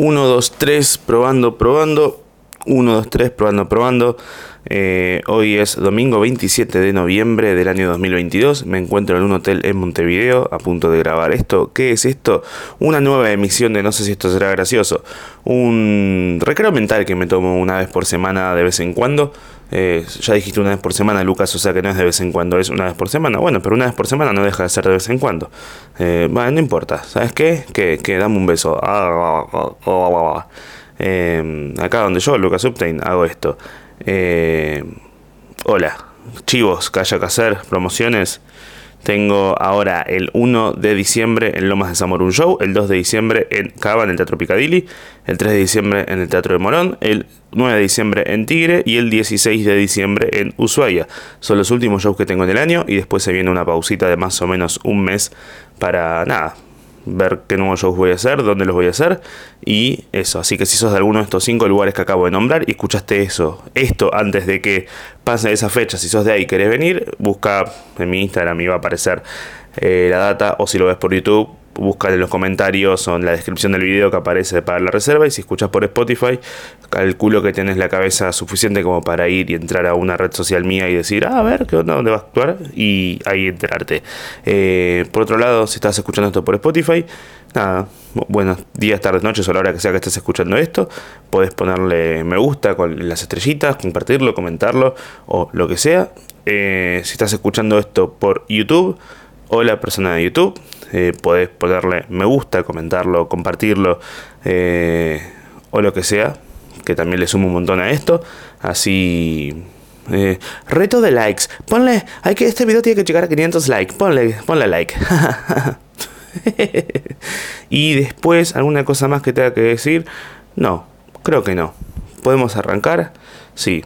1, 2, 3, probando, probando. 1, 2, 3, probando, probando. Eh, hoy es domingo 27 de noviembre del año 2022. Me encuentro en un hotel en Montevideo a punto de grabar esto. ¿Qué es esto? Una nueva emisión de no sé si esto será gracioso. Un recreo mental que me tomo una vez por semana de vez en cuando. Eh, ya dijiste una vez por semana, Lucas, o sea que no es de vez en cuando, es una vez por semana. Bueno, pero una vez por semana no deja de ser de vez en cuando. Eh, bueno, no importa. ¿Sabes qué? Que, que dame un beso. Eh, acá donde yo, Lucas Uptain, hago esto. Eh, hola, chivos que haya que hacer, promociones. Tengo ahora el 1 de diciembre en Lomas de Zamora un show, el 2 de diciembre en Cava en el Teatro Picadilly, el 3 de diciembre en el Teatro de Morón, el 9 de diciembre en Tigre y el 16 de diciembre en Ushuaia. Son los últimos shows que tengo en el año y después se viene una pausita de más o menos un mes para nada, ver qué nuevos shows voy a hacer, dónde los voy a hacer y eso. Así que si sos de alguno de estos cinco lugares que acabo de nombrar y escuchaste eso, esto antes de que pase esa fecha, si sos de ahí y querés venir, busca en mi Instagram y va a aparecer eh, la data o si lo ves por YouTube busca en los comentarios o en la descripción del video que aparece para la reserva y si escuchas por Spotify, calculo que tienes la cabeza suficiente como para ir y entrar a una red social mía y decir, ah, a ver, ¿qué onda? ¿Dónde va a actuar? Y ahí enterarte. Eh, por otro lado, si estás escuchando esto por Spotify, nada, buenos días, tardes, noches o la hora que sea que estés escuchando esto, puedes ponerle me gusta con las estrellitas, compartirlo, comentarlo o lo que sea. Eh, si estás escuchando esto por YouTube, hola persona de YouTube, eh, podés ponerle me gusta, comentarlo, compartirlo eh, o lo que sea, que también le sumo un montón a esto. Así... Eh, reto de likes. Ponle, hay que este video tiene que llegar a 500 likes. Ponle, ponle like. y después alguna cosa más que tenga que decir. No, creo que no. Podemos arrancar. Sí.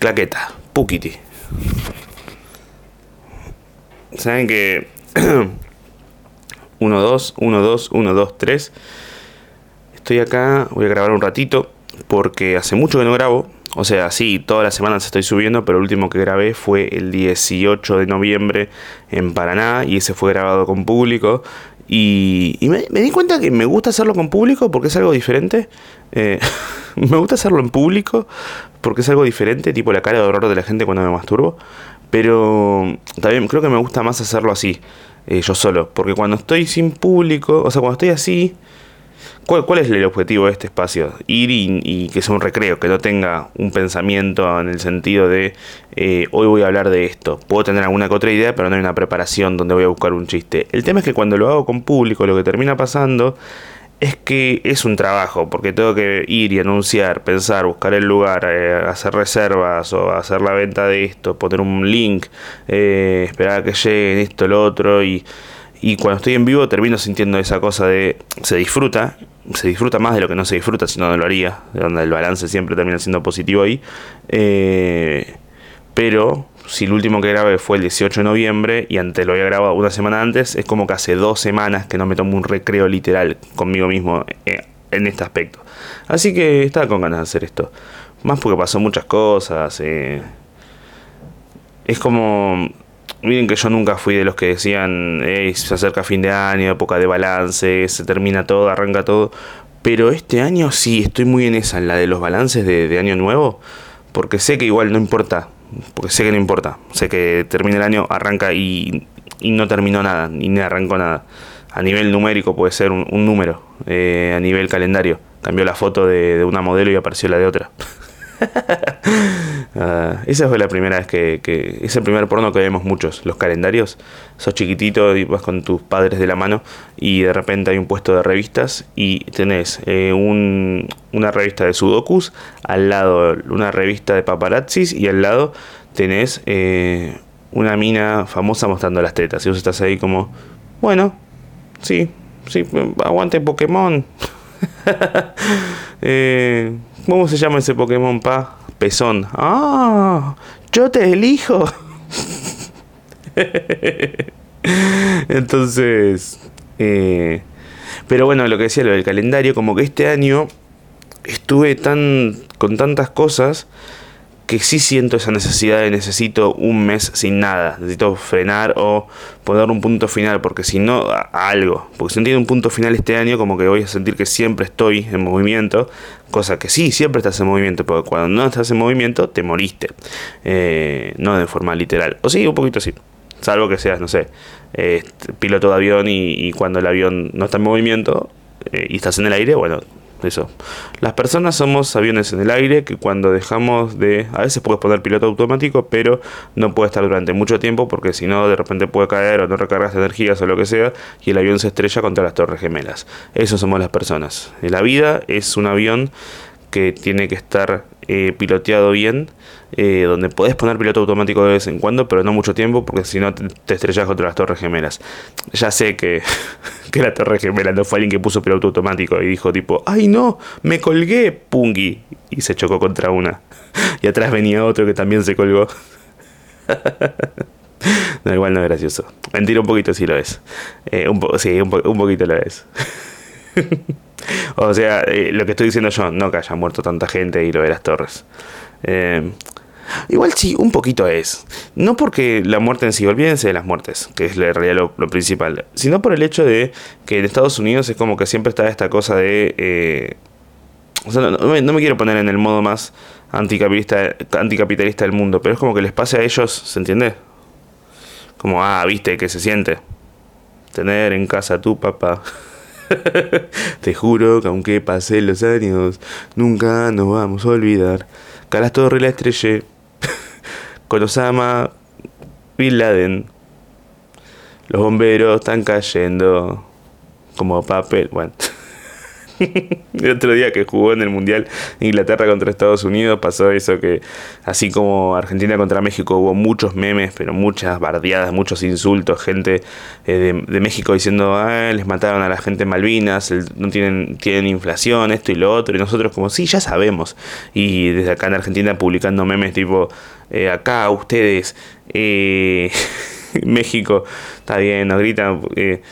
claqueta. Pukiti. Saben que 1, 2, 1, 2, 1, 2, 3. Estoy acá, voy a grabar un ratito porque hace mucho que no grabo. O sea, sí, todas las semanas estoy subiendo, pero el último que grabé fue el 18 de noviembre en Paraná y ese fue grabado con público. Y, me, di cuenta que me gusta hacerlo con público porque es algo diferente. Eh, me gusta hacerlo en público porque es algo diferente, tipo la cara de horror de la gente cuando me masturbo. Pero también creo que me gusta más hacerlo así. Eh, yo solo. Porque cuando estoy sin público, o sea, cuando estoy así, ¿cuál, cuál es el objetivo de este espacio? Ir y, que sea un recreo, que no tenga un pensamiento en el sentido de eh, hoy voy a hablar de esto. Puedo tener alguna que otra idea, pero no hay una preparación donde voy a buscar un chiste. El tema es que cuando lo hago con público, lo que termina pasando es que es un trabajo, porque tengo que ir y anunciar, pensar, buscar el lugar, eh, hacer reservas o hacer la venta de esto, poner un link, eh, esperar a que lleguen esto, lo otro, y, y cuando estoy en vivo termino sintiendo esa cosa de se disfruta, se disfruta más de lo que no se disfruta, si no, no lo haría, donde el balance siempre termina siendo positivo ahí, eh, pero si el último que grabé fue el 18 de noviembre y antes lo había grabado una semana antes, es como que hace dos semanas que no me tomo un recreo literal conmigo mismo eh, en este aspecto. Así que estaba con ganas de hacer esto. Más porque pasó muchas cosas. Eh. Es como... Miren que yo nunca fui de los que decían, se acerca fin de año, época de balance, se termina todo, arranca todo. Pero este año sí, estoy muy en esa, en la de los balances de, de año nuevo. Porque sé que igual no importa porque sé que no importa. Sé que termina el año, arranca y, no terminó nada, ni arrancó nada. A nivel numérico puede ser un, número, eh, a nivel calendario. Cambió la foto de, una modelo y apareció la de otra. Ah, esa fue la primera vez que, Es el primer porno que vemos muchos, los calendarios. Sos chiquitito y vas con tus padres de la mano y de repente hay un puesto de revistas y tenés eh, una revista de sudokus, al lado una revista de paparazzis y al lado tenés eh, una mina famosa mostrando las tetas. Y vos estás ahí como, bueno, sí, sí, aguante Pokémon. eh, ¿Cómo se llama ese Pokémon, pa? Pezón. ¡Ah! ¡Yo te elijo! Entonces. Eh, pero bueno, lo que decía lo del calendario, como que este año estuve tan. con tantas cosas que sí siento esa necesidad de necesito un mes sin nada, necesito frenar o poner un punto final, porque si no, algo, porque si no tiene un punto final este año, como que voy a sentir que siempre estoy en movimiento, cosa que sí, siempre estás en movimiento, porque cuando no estás en movimiento, te moriste, eh, no de forma literal, o sí, un poquito así. Salvo que seas, no sé, eh, piloto de avión y, cuando el avión no está en movimiento eh, y estás en el aire, bueno, eso. Las personas somos aviones en el aire que cuando dejamos de... A veces puedes poner piloto automático, pero no puede estar durante mucho tiempo porque si no de repente puede caer o no recargas energías o lo que sea y el avión se estrella contra las torres gemelas. Eso somos las personas. La vida es un avión que tiene que estar eh, piloteado bien, eh, donde podés poner piloto automático de vez en cuando, pero no mucho tiempo, porque si no te, estrellas contra las torres gemelas. Ya sé que, que la torre gemela no fue alguien que puso piloto automático y dijo tipo, ay no, me colgué, pungui, y se chocó contra una. Y atrás venía otro que también se colgó. No, igual no es gracioso. Mentira, un poquito sí lo es. Eh, un sí, un, un poquito lo es. o sea, eh, lo que estoy diciendo yo, no que haya muerto tanta gente y lo de las torres. Eh, igual sí, un poquito es. No porque la muerte en sí, olvídense de las muertes, que es la realidad lo, principal, sino por el hecho de que en Estados Unidos es como que siempre está esta cosa de... Eh, o sea, no, me, quiero poner en el modo más anticapitalista, anticapitalista del mundo, pero es como que les pase a ellos, ¿se entiende? Como, ah, viste, que se siente. Tener en casa a tu papá. Te juro que aunque pasen los años, nunca nos vamos a olvidar. Calas Torre la estrellé. Con Osama Bin Laden. Los bomberos están cayendo como papel. Bueno. el otro día que jugó en el Mundial Inglaterra contra Estados Unidos pasó eso que así como Argentina contra México hubo muchos memes, pero muchas bardeadas, muchos insultos, gente eh, de, México diciendo, ah, les mataron a la gente en Malvinas, no tienen, tienen inflación, esto y lo otro, y nosotros como, sí, ya sabemos. Y desde acá en Argentina publicando memes tipo, eh, acá ustedes, eh, México, está bien, nos gritan de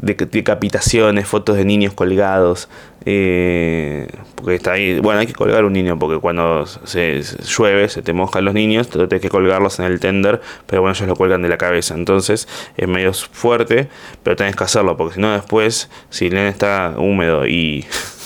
decapitaciones, fotos de niños colgados. Eh, porque está ahí. Bueno, hay que colgar un niño porque cuando se, llueve, se te mojan los niños, te tienes que colgarlos en el tender, pero bueno, ellos lo cuelgan de la cabeza. Entonces es medio fuerte, pero tenés que hacerlo porque si no, después, si el nene está húmedo y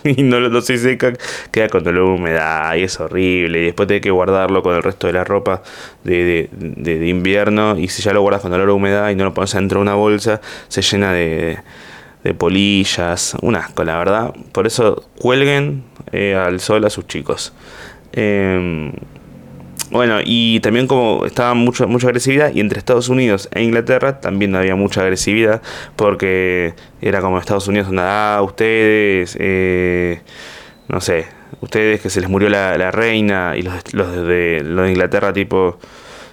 y no, no se seca, queda con dolor de humedad y es horrible. Y después tenés que guardarlo con el resto de la ropa de, de, invierno. Y si ya lo guardas con dolor de humedad y no lo pones dentro de una bolsa, se llena de, de polillas. Un asco, la verdad. Por eso cuelguen eh, al sol a sus chicos. Eh, bueno, y también como estaba mucho, mucha agresividad, y entre Estados Unidos e Inglaterra también había mucha agresividad, porque era como Estados Unidos donde, ah, ustedes, eh, no sé, ustedes que se les murió la, reina, y los, los, de, los de Inglaterra tipo,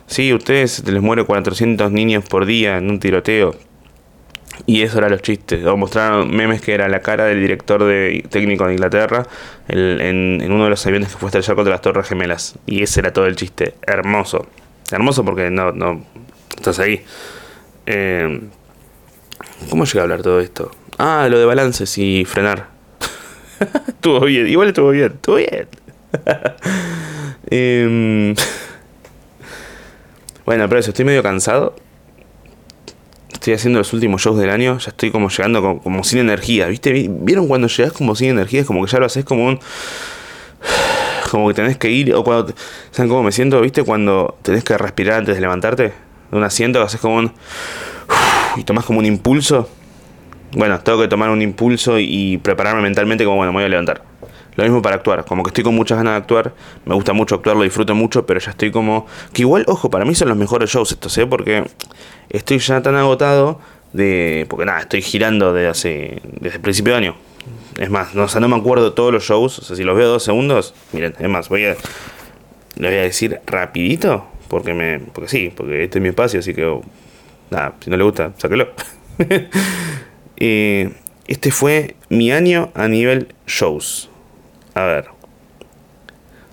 sí, ustedes les muere 400 niños por día en un tiroteo. Y eso era los chistes. O mostraron memes que era la cara del director de técnico de Inglaterra en, uno de los aviones que fue estrellar contra las Torres Gemelas. Y ese era todo el chiste. Hermoso. Hermoso porque no, no estás ahí. Eh, ¿Cómo llegué a hablar todo esto? Ah, lo de balances y frenar. estuvo bien, igual estuvo bien, estuvo bien. Em, bueno, pero eso, estoy medio cansado estoy haciendo los últimos shows del año, ya estoy como llegando como, sin energía, ¿viste? ¿Vieron cuando llegas como sin energía? Es como que ya lo haces como un... Como que tenés que ir, o cuando... ¿Saben cómo me siento? ¿Viste? Cuando tenés que respirar antes de levantarte de un asiento, haces como un... Y tomás como un impulso. Bueno, tengo que tomar un impulso y prepararme mentalmente como, bueno, me voy a levantar. Lo mismo para actuar, como que estoy con muchas ganas de actuar, me gusta mucho actuar, lo disfruto mucho, pero ya estoy como... Que igual, ojo, para mí son los mejores shows estos, ¿eh? Porque estoy ya tan agotado de... Porque nada, estoy girando desde hace... desde el principio de año. Es más, no, o no me acuerdo todos los shows, o sea, si los veo dos segundos, miren, es más, voy a... Le voy a decir rapidito, porque me... porque sí, porque este es mi espacio, así que... nada, si no le gusta, sáquelo. eh, este fue mi año a nivel shows. A ver.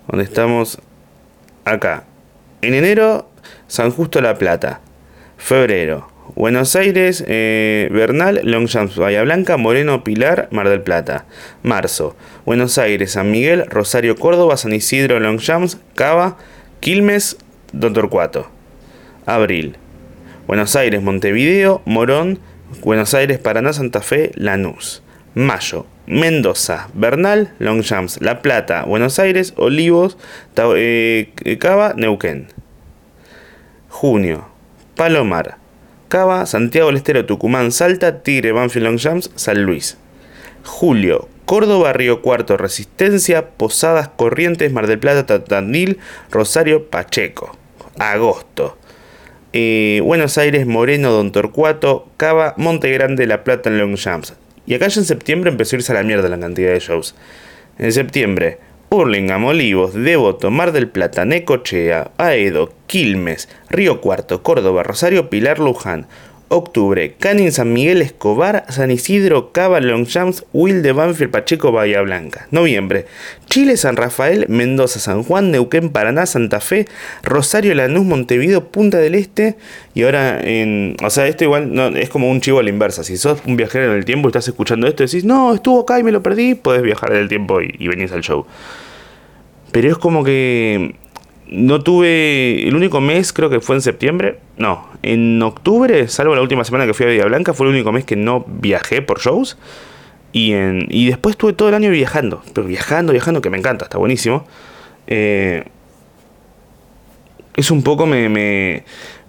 ¿Dónde estamos? Acá. En enero, San Justo La Plata. Febrero, Buenos Aires, eh, Bernal, Longchamps, Bahía Blanca, Moreno, Pilar, Mar del Plata. Marzo, Buenos Aires, San Miguel, Rosario, Córdoba, San Isidro, Longchamps, Cava, Quilmes, Don Torcuato. Abril, Buenos Aires, Montevideo, Morón, Buenos Aires, Paraná, Santa Fe, Lanús. Mayo, Mendoza, Bernal, Longchamps, La Plata, Buenos Aires, Olivos, eh, Cava, Neuquén. Junio, Palomar, Cava, Santiago del Estero, Tucumán, Salta, Tigre, Banfield, Longchamps, San Luis. Julio, Córdoba, Río Cuarto, Resistencia, Posadas, Corrientes, Mar del Plata, Tandil, Rosario, Pacheco. Agosto, eh, Buenos Aires, Moreno, Don Torcuato, Cava, Monte Grande, La Plata en Longchamps. Y acá ya en septiembre empezó a irse a la mierda la cantidad de shows. En septiembre, Hurlingham, Olivos, Devoto, Mar del Plata, Necochea, Aedo, Quilmes, Río Cuarto, Córdoba, Rosario, Pilar, Luján, Octubre, Canin, San Miguel, Escobar, San Isidro, Cava, Longchamps, Wilde, Banfield, Pacheco, Bahía Blanca. Noviembre, Chile, San Rafael, Mendoza, San Juan, Neuquén, Paraná, Santa Fe, Rosario, Lanús, Montevideo, Punta del Este. Y ahora, en, o sea, esto igual es como un chivo a la inversa. Si sos un viajero en el tiempo y estás escuchando esto decís, no, estuvo acá y me lo perdí, puedes viajar en el tiempo y, y venís al show. Pero es como que no tuve. El único mes creo que fue en septiembre. No, en octubre, salvo la última semana que fui a Villa Blanca, fue el único mes que no viajé por shows. Y, en, y después estuve todo el año viajando. Pero viajando, viajando, que me encanta, está buenísimo. Eh, es un poco me, me,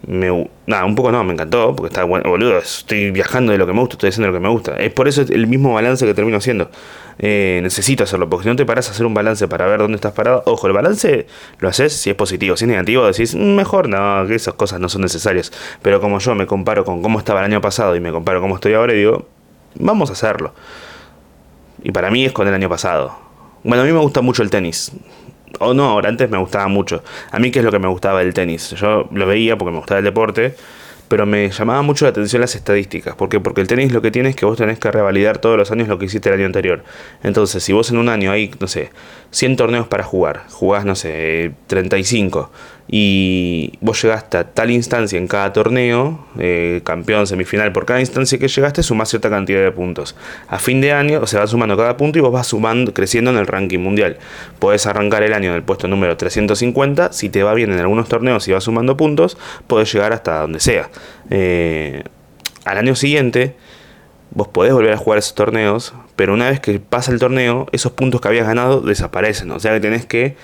me, nada, un poco no, me encantó, porque está bueno, boludo, estoy viajando de lo que me gusta, estoy haciendo lo que me gusta. Es por eso el mismo balance que termino haciendo. Eh, necesito hacerlo, porque si no te paras a hacer un balance para ver dónde estás parado, ojo, el balance lo haces si es positivo, si es negativo decís, mm, mejor no, que esas cosas no son necesarias. Pero como yo me comparo con cómo estaba el año pasado y me comparo cómo estoy ahora, y digo, vamos a hacerlo. Y para mí es con el año pasado. Bueno, a mí me gusta mucho el tenis o no, ahora antes me gustaba mucho. A mí, ¿qué es lo que me gustaba del tenis? Yo lo veía porque me gustaba el deporte, pero me llamaba mucho la atención las estadísticas. ¿Por qué? Porque el tenis lo que tiene es que vos tenés que revalidar todos los años lo que hiciste el año anterior. Entonces, si vos en un año hay, no sé, 100 torneos para jugar, jugás, no sé, 35 y vos llegaste a tal instancia en cada torneo, eh, campeón, semifinal, por cada instancia que llegaste sumás cierta cantidad de puntos. A fin de año se va sumando cada punto y vos vas sumando, creciendo en el ranking mundial. Podés arrancar el año en el puesto número 350, si te va bien en algunos torneos y vas sumando puntos, podés llegar hasta donde sea. Eh, al año siguiente, vos podés volver a jugar esos torneos, pero una vez que pasa el torneo, esos puntos que habías ganado desaparecen. O sea que tenés que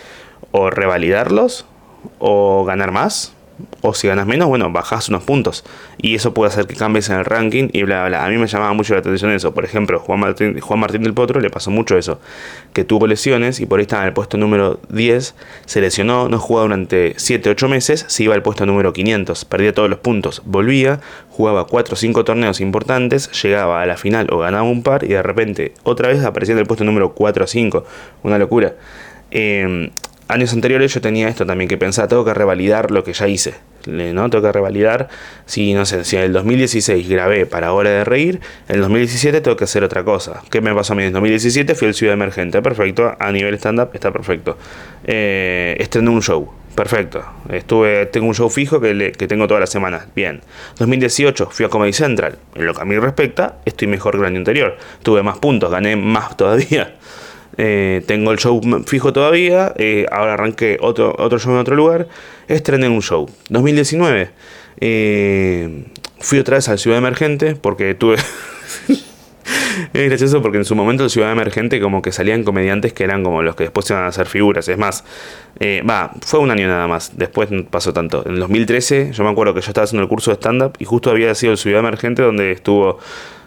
o revalidarlos o ganar más, o si ganas menos, bueno, bajas unos puntos. Y eso puede hacer que cambies en el ranking y bla, bla, A mí me llamaba mucho la atención eso. Por ejemplo, Juan Martín, del Potro le pasó mucho eso. Que tuvo lesiones y por ahí estaba en el puesto número 10, se lesionó, no jugaba durante 7, 8 meses, se iba al puesto número 500, perdía todos los puntos, volvía, jugaba 4 o 5 torneos importantes, llegaba a la final o ganaba un par y de repente otra vez aparecía en el puesto número 4 o 5. Una locura. Eh, años anteriores yo tenía esto también, que pensaba, tengo que revalidar lo que ya hice, ¿no? Tengo que revalidar, si no sé, si en el 2016 grabé para Hora de Reír, en el 2017 tengo que hacer otra cosa. ¿Qué me pasó a mí? En el 2017 fui el Ciudad Emergente, perfecto, a nivel stand-up está perfecto. Eh, estrené un show, perfecto. Estuve, tengo un show fijo que, que tengo todas las semanas, bien. 2018 fui a Comedy Central, en lo que a mí respecta, estoy mejor que el año anterior. Tuve más puntos, gané más todavía. Eh, tengo el show fijo todavía. Eh, ahora arranqué otro, otro show en otro lugar. Estrené un show. 2019. Eh, fui otra vez al Ciudad Emergente porque tuve. es gracioso porque en su momento el Ciudad Emergente como que salían comediantes que eran como los que después iban a hacer figuras. Es más, va, fue un año nada más. Después pasó tanto. En 2013 yo me acuerdo que yo estaba haciendo el curso de stand-up y justo había sido el Ciudad Emergente donde estuvo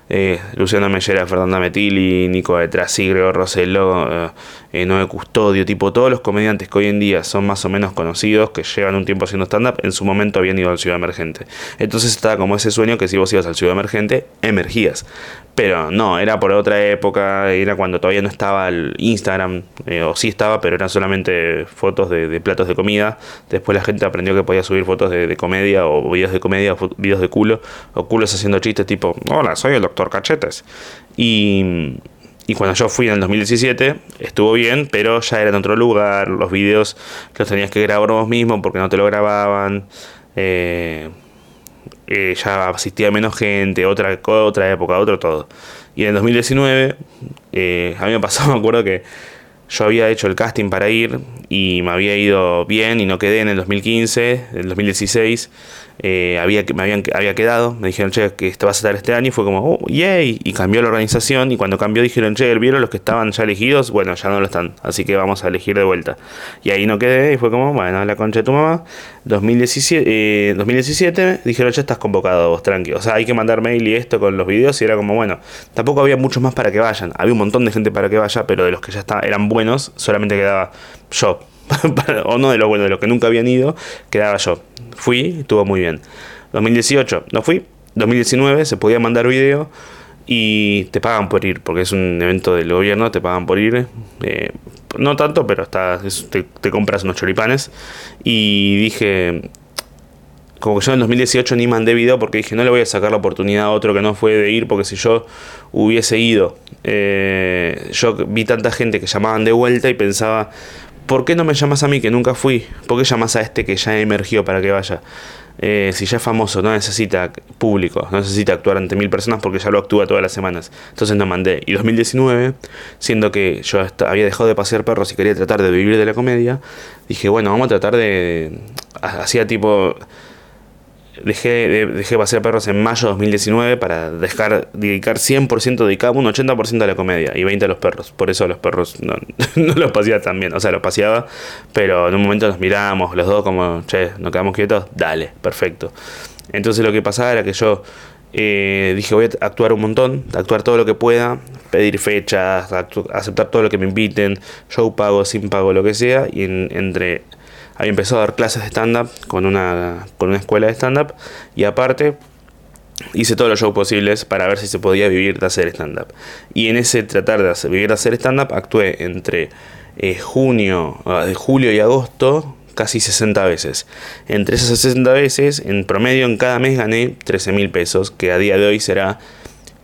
eh, Luciano Mellera, Fernanda Metilli, Nico de Trasigre, Roselo, eh, eh, Noé Custodio, tipo todos los comediantes que hoy en día son más o menos conocidos, que llevan un tiempo haciendo stand-up, en su momento habían ido al Ciudad Emergente. Entonces estaba como ese sueño que si vos ibas al Ciudad Emergente, emergías. Pero no, era por otra época, era cuando todavía no estaba el Instagram, eh, o sí estaba, pero eran solamente fotos de, platos de comida. Después la gente aprendió que podía subir fotos de, comedia, o videos de comedia, o videos de culo, o culos haciendo chistes tipo, hola, soy el doctor Cachetes. Y y cuando yo fui en el 2017, estuvo bien, pero ya era en otro lugar. Los videos los tenías que grabar vos mismo porque no te lo grababan. Eh, eh, ya asistía menos gente, otra, otra época, otro todo. Y en el 2019, eh, a mí me pasó, me acuerdo que yo había hecho el casting para ir y me había ido bien y no quedé en el 2015, en el 2016 eh, había, me habían, había quedado, me dijeron, che, que vas a estar este año, y fue como, oh, yay, y cambió la organización, y cuando cambió dijeron, che, ¿vieron los que estaban ya elegidos? Bueno, ya no lo están, así que vamos a elegir de vuelta. Y ahí no quedé, y fue como, bueno, la concha de tu mamá. 2017, 2017 eh, dijeron, ya estás convocado vos, tranqui. O sea, hay que mandar mail y esto con los videos, y era como, bueno, tampoco había muchos más para que vayan. Había un montón de gente para que vaya, pero de los que ya está, eran buenos, solamente quedaba yo. o no de los buenos, de los que nunca habían ido, quedaba yo. Fui, estuvo muy bien. 2018 no fui. 2019 se podía mandar video y te pagan por ir, porque es un evento del gobierno, te pagan por ir. Eh, no tanto, pero está, te, compras unos choripanes. Y dije, como que yo en 2018 ni mandé video porque dije, no le voy a sacar la oportunidad a otro que no fue de ir, porque si yo hubiese ido, eh, yo vi tanta gente que llamaban de vuelta y pensaba, ¿por qué no me llamas a mí que nunca fui? ¿Por qué llamas a este que ya emergió para que vaya? Eh, si ya es famoso, no necesita público, no necesita actuar ante mil personas porque ya lo actúa todas las semanas. Entonces no mandé. Y 2019, siendo que yo había dejado de pasear perros y quería tratar de vivir de la comedia, dije, bueno, vamos a tratar de... Hacía tipo dejé, dejé pasear perros en mayo de 2019 para dejar, dedicar 100% dedicado, un 80% a la comedia y 20% a los perros. Por eso los perros no, los paseaba tan bien. O sea, los paseaba, pero en un momento nos mirábamos los dos como, che, nos quedamos quietos, dale, perfecto. Entonces lo que pasaba era que yo eh, dije voy a actuar un montón, actuar todo lo que pueda, pedir fechas, aceptar todo lo que me inviten, show pago, sin pago, lo que sea, y entre había empezado a dar clases de stand-up con una, con una escuela de stand-up y aparte hice todos los shows posibles para ver si se podía vivir de hacer stand-up. Y en ese tratar de vivir de hacer stand-up actué entre eh, junio, ah, julio y agosto casi 60 veces. Entre esas 60 veces, en promedio en cada mes gané 13 mil pesos, que a día de hoy será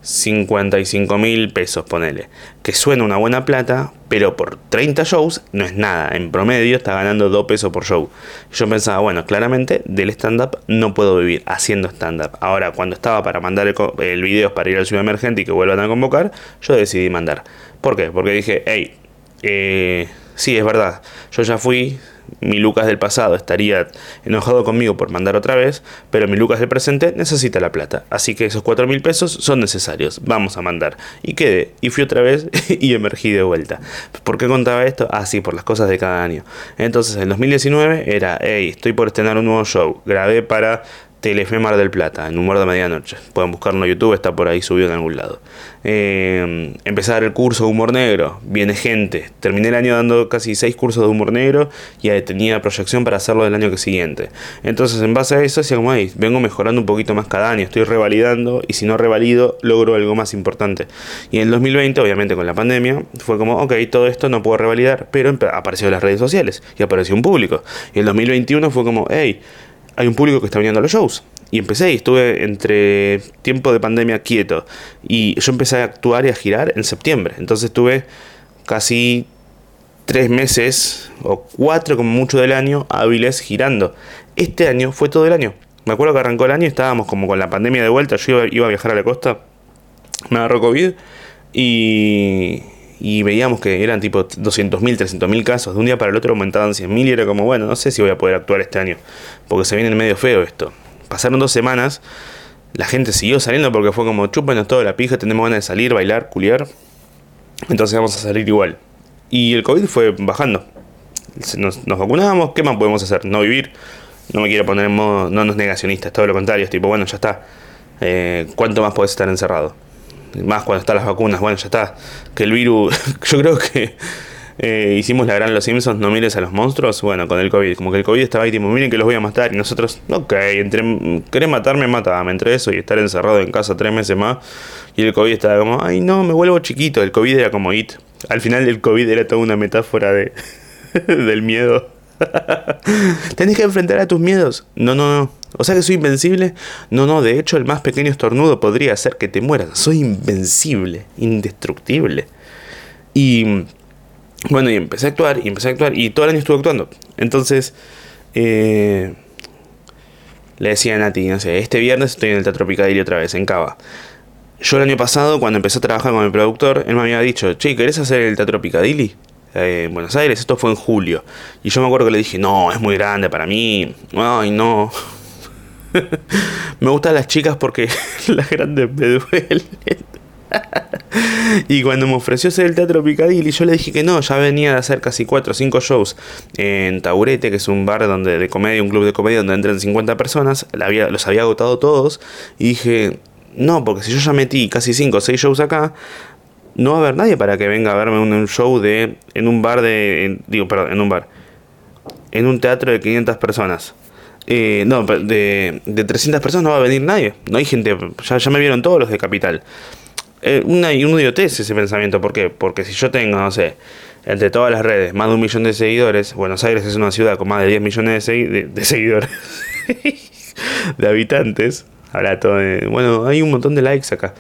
55 mil pesos, ponele. Que suena una buena plata, pero por 30 shows no es nada. En promedio está ganando 2 pesos por show. Yo pensaba, bueno, claramente del stand-up no puedo vivir haciendo stand-up. Ahora, cuando estaba para mandar el, video para ir al ciudad emergente y que vuelvan a convocar, yo decidí mandar. ¿Por qué? Porque dije, hey, eh, sí, es verdad, yo ya fui, mi Lucas del pasado estaría enojado conmigo por mandar otra vez, pero mi Lucas del presente necesita la plata. Así que esos 4 mil pesos son necesarios. Vamos a mandar. Y quedé. Y fui otra vez y emergí de vuelta. ¿Por qué contaba esto? Ah, sí, por las cosas de cada año. Entonces, en 2019 era, hey, estoy por estrenar un nuevo show. Grabé para Telefe Mar del Plata, en Humor de Medianoche. Pueden buscarlo en YouTube, está por ahí subido en algún lado. Eh, dar el curso de humor negro, viene gente. Terminé el año dando casi seis cursos de humor negro y tenía proyección para hacerlo del año que siguiente. Entonces, en base a eso, decía como, vengo mejorando un poquito más cada año, estoy revalidando y si no revalido, logro algo más importante. Y en el 2020, obviamente con la pandemia, fue como, ok, todo esto no puedo revalidar, pero apareció las redes sociales y apareció un público. Y en el 2021 fue como, hey, hay un público que está viniendo a los shows. Y empecé y estuve entre tiempo de pandemia quieto. Y yo empecé a actuar y a girar en septiembre. Entonces estuve casi tres meses o cuatro como mucho del año hábiles girando. Este año fue todo el año. Me acuerdo que arrancó el año y estábamos como con la pandemia de vuelta. Yo iba, a viajar a la costa. Me agarró COVID. Y, y veíamos que eran tipo 200.000, 300.000 casos, de un día para el otro aumentaban 100.000 y era como, bueno, no sé si voy a poder actuar este año, porque se viene medio feo esto. Pasaron dos semanas, la gente siguió saliendo porque fue como, chúpanos toda la pija, tenemos ganas de salir, bailar, culiar, entonces vamos a salir igual. Y el COVID fue bajando. Nos, nos ¿qué más podemos hacer? No vivir. No me quiero poner en modo, no nos negacionistas, todo lo contrario, es tipo, bueno, ya está. Eh, ¿Cuánto más podés estar encerrado? Más cuando están las vacunas, bueno, ya está. Que el virus, yo creo que eh, hicimos la gran Los Simpsons, no mires a los monstruos, bueno, con el COVID, como que el COVID estaba ahí, tipo, miren que los voy a matar, y nosotros, ok, entre, querés matarme, matame, entre eso y estar encerrado en casa tres meses más, y el COVID estaba como, ay no, me vuelvo chiquito, el COVID era como IT, al final el COVID era toda una metáfora de del miedo. Tenés que enfrentar a tus miedos. No, no, no. O sea que soy invencible. No, no, de hecho el más pequeño estornudo podría hacer que te mueras. Soy invencible, indestructible. Y bueno, y empecé a actuar, y empecé a actuar, y todo el año estuve actuando. Entonces, eh, le decía a Nati, no sé, este viernes estoy en el Teatro Picadilly otra vez, en Cava. Yo el año pasado, cuando empecé a trabajar con el productor, él me había dicho, che, ¿querés hacer el Teatro Picadilly? Eh, en Buenos Aires, esto fue en julio. Y yo me acuerdo que le dije, no, es muy grande para mí. Ay, no. me gustan las chicas porque las grandes me duelen. y cuando me ofreció hacer el Teatro Picadilly, yo le dije que no, ya venía de hacer casi 4 o 5 shows en Taurete, que es un bar donde de comedia, un club de comedia donde entran 50 personas, los había agotado todos, y dije, no, porque si yo ya metí casi 5 o 6 shows acá, no va a haber nadie para que venga a verme un, show de en un bar de, digo, perdón, en un bar, en un teatro de 500 personas. Eh, no, de, de 300 personas no va a venir nadie. No hay gente, ya, ya me vieron todos los de Capital eh, una, un idiotez ese pensamiento. ¿Por qué? Porque si yo tengo, no sé, entre todas las redes, más de un millón de seguidores, Buenos Aires es una ciudad con más de 10 millones de, seguidores, de habitantes. Habla todo de, bueno, hay un montón de likes acá.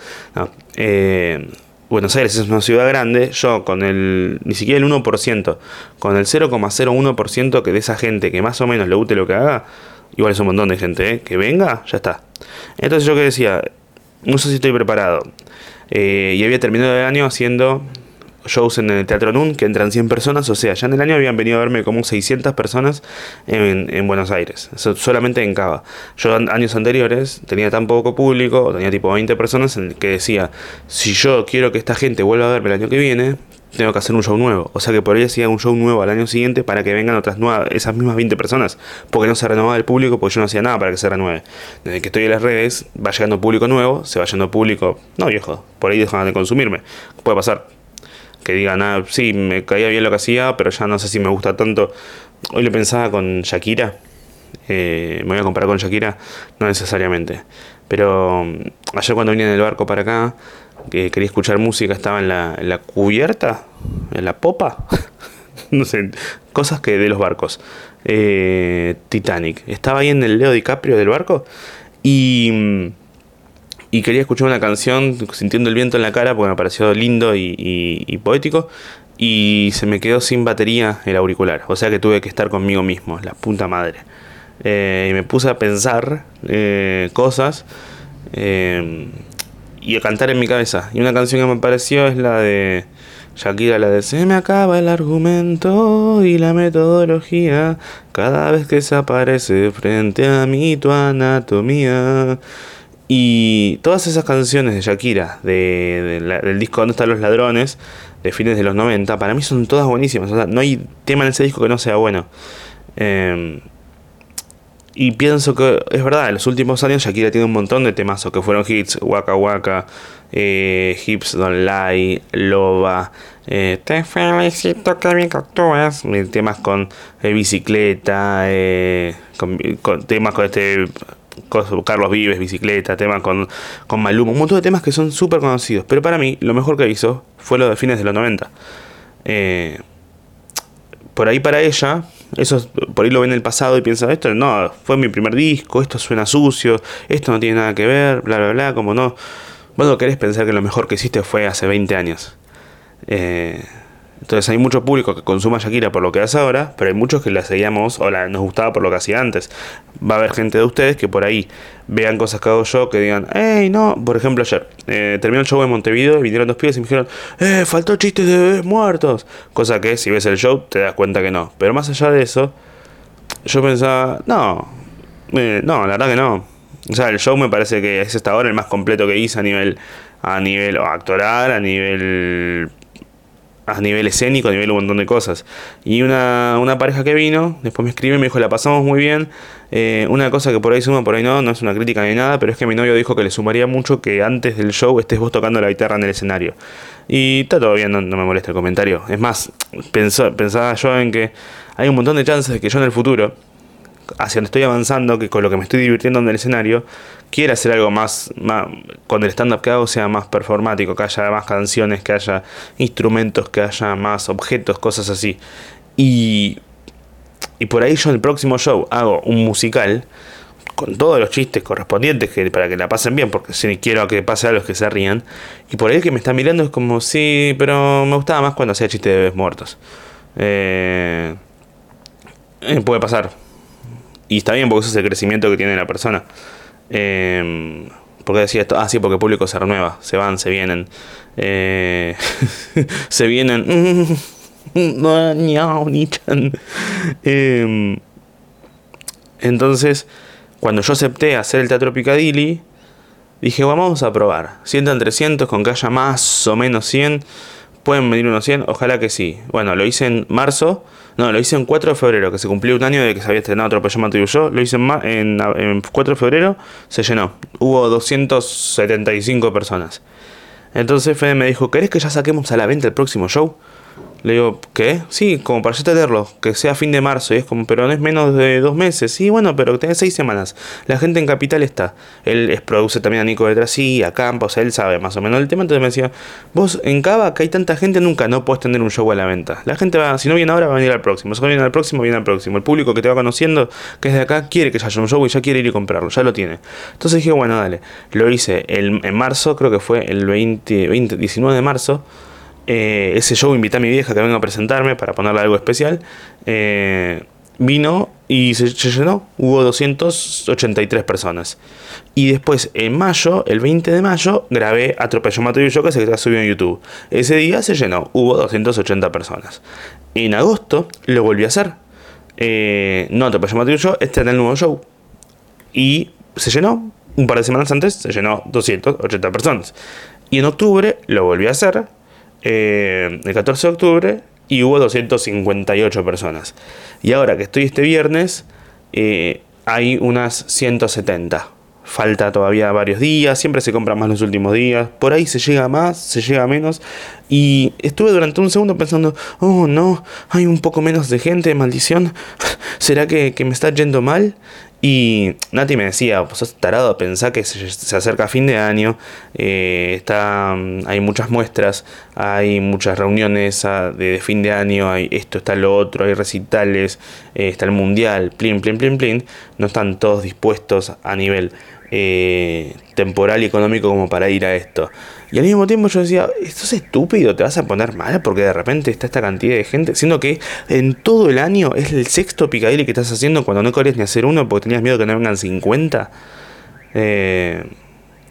Eh, Buenos Aires es una ciudad grande, yo con el, ni siquiera el 1%, con el 0,01% que de esa gente que más o menos le guste lo que haga, igual es un montón de gente, ¿eh? que venga, ya está. Entonces yo que decía, no sé si estoy preparado. Eh, y había terminado el año haciendo shows en el Teatro NUN, que entran 100 personas, o sea, ya en el año habían venido a verme como 600 personas en, Buenos Aires, solamente en Cava. Yo años anteriores tenía tan poco público, tenía tipo 20 personas, en que decía, si yo quiero que esta gente vuelva a verme el año que viene, tengo que hacer un show nuevo. O sea que por ahí hacía un show nuevo al año siguiente para que vengan otras nuevas, esas mismas 20 personas. Porque no se renovaba el público, porque yo no hacía nada para que se renueve. Desde que estoy en las redes, va llegando público nuevo, se va yendo público. No, viejo, por ahí dejan de consumirme. Puede pasar. Que digan, ah, sí, me caía bien lo que hacía, pero ya no sé si me gusta tanto. Hoy lo pensaba con Shakira. Eh, me voy a comparar con Shakira, no necesariamente. Pero mm, ayer cuando vine en el barco para acá, que quería escuchar música, estaba en la, en la cubierta, en la popa, no sé, cosas que de los barcos. Eh, Titanic. Estaba ahí en el Leo DiCaprio del barco y, y quería escuchar una canción sintiendo el viento en la cara porque me pareció lindo y, poético. Y se me quedó sin batería el auricular. O sea que tuve que estar conmigo mismo, la puta madre. Eh, y me puse a pensar eh, cosas y a cantar en mi cabeza. Y una canción que me pareció es la de Shakira, la de Se me acaba el argumento y la metodología cada vez que se aparece frente a mí tu anatomía. Y todas esas canciones de Shakira, de, del disco ¿Dónde están los ladrones? de fines de los 90, para mí son todas buenísimas. O sea, no hay tema en ese disco que no sea bueno. Eh, y pienso que es verdad, en los últimos años Shakira tiene un montón de temazos que fueron hits, Waka Waka, eh, Hips Don't Lie, Loba, eh, Te felicito que bien actúas, eh, temas con eh, bicicleta, con, temas con este Carlos Vives, bicicleta, temas con, con Maluma, un montón de temas que son súper conocidos, pero para mí lo mejor que hizo fue lo de fines de los 90. por ahí para ella, eso por ahí lo ve en el pasado y piensa, esto no, fue mi primer disco, esto suena sucio, esto no tiene nada que ver, bla, bla, bla, como no. Bueno, querés pensar que lo mejor que hiciste fue hace 20 años. Eh, entonces hay mucho público que consuma Shakira por lo que hace ahora, pero hay muchos que la seguíamos o la, nos gustaba por lo que hacía antes. Va a haber gente de ustedes que por ahí vean cosas que hago yo, que digan, hey, no, por ejemplo ayer, eh, terminó el show en Montevideo y vinieron dos pibes y me dijeron, eh, faltó chistes de bebés muertos. Cosa que si ves el show te das cuenta que no. Pero más allá de eso, yo pensaba, no, eh, no, la verdad que no. O sea, el show me parece que es hasta ahora el más completo que hice a nivel, a nivel actoral, a nivel a nivel escénico, a nivel un montón de cosas. Y una, una pareja que vino, después me escribe me dijo, la pasamos muy bien. Eh, una cosa que por ahí suma, por ahí no, no es una crítica ni nada, pero es que mi novio dijo que le sumaría mucho que antes del show estés vos tocando la guitarra en el escenario. Y está todo bien, no, me molesta el comentario. Es más, pensaba yo en que hay un montón de chances de que yo en el futuro, hacia donde estoy avanzando, que con lo que me estoy divirtiendo en el escenario, quiera hacer algo más, más cuando el stand-up que hago sea más performático, que haya más canciones, que haya instrumentos, que haya más objetos, cosas así. Y, y por ahí yo en el próximo show hago un musical con todos los chistes correspondientes para que la pasen bien, porque si quiero que pase algo es que se rían. Y por ahí el que me está mirando es como, sí, pero me gustaba más cuando hacía chistes de bebés muertos. Eh, eh, puede pasar Y está bien porque eso es el crecimiento que tiene la persona. Eh, porque decía esto, ah, sí, porque el público se renueva, se van, se vienen. Eh, se vienen. eh, entonces, cuando yo acepté hacer el teatro Picadilly, dije, vamos a probar. Sientan 300 con que haya más o menos 100. ¿Pueden venir unos 100? Ojalá que sí. Bueno, lo hice en marzo. No, lo hice en 4 de febrero, que se cumplió un año de que se había estrenado Atropello Mato y yo. Lo hice en, en 4 de febrero, se llenó. Hubo 275 personas. Entonces Fede me dijo, ¿querés que ya saquemos a la venta el próximo show? Le digo, ¿qué? Sí, como para ya tenerlo, que sea fin de marzo. Y es como, pero no es menos de dos meses. Sí, bueno, pero tenés seis semanas. La gente en Capital está. Él es, produce también a Nico detrás, sí, a Campos, él sabe más o menos el tema. Entonces me decía, vos en Cava, que hay tanta gente, nunca no puedes tener un show a la venta. La gente va, si no viene ahora, va a venir al próximo. Si no viene al próximo, viene al próximo. El público que te va conociendo, que es de acá, quiere que haya un show y ya quiere ir y comprarlo, ya lo tiene. Entonces dije, bueno, dale. Lo hice el, en marzo, creo que fue el 20, 20 19 de marzo. Eh, ese show invité a mi vieja que venga a presentarme para ponerle algo especial. Eh, vino y se, llenó. Hubo 283 personas. Y después, en mayo, el 20 de mayo, grabé Atropello Mato y yo, que se está en YouTube. Ese día se llenó. Hubo 280 personas. En agosto lo volví a hacer. Eh, no Atropello Mato y yo, este era el nuevo show. Y se llenó. Un par de semanas antes se llenó 280 personas. Y en octubre lo volví a hacer eh, el 14 de octubre y hubo 258 personas. Y ahora que estoy este viernes, eh, hay unas 170. Falta todavía varios días, siempre se compra más los últimos días. Por ahí se llega más, se llega menos. Y estuve durante un segundo pensando, oh no, hay un poco menos de gente, maldición. ¿Será que, que me está yendo mal? Y Nati me decía, pues sos tarado, pensá que se, acerca fin de año, eh, está, mm, hay muchas muestras, hay muchas reuniones ah, de, fin de año, hay esto, está lo otro, hay recitales, eh, está el mundial, plin, plin, plin, plin, no están todos dispuestos a nivel eh, temporal y económico como para ir a esto. Y al mismo tiempo yo decía, esto es estúpido, te vas a poner mal porque de repente está esta cantidad de gente, siendo que en todo el año es el sexto picadilly que estás haciendo cuando no querías ni hacer uno porque tenías miedo que no vengan 50. Eh,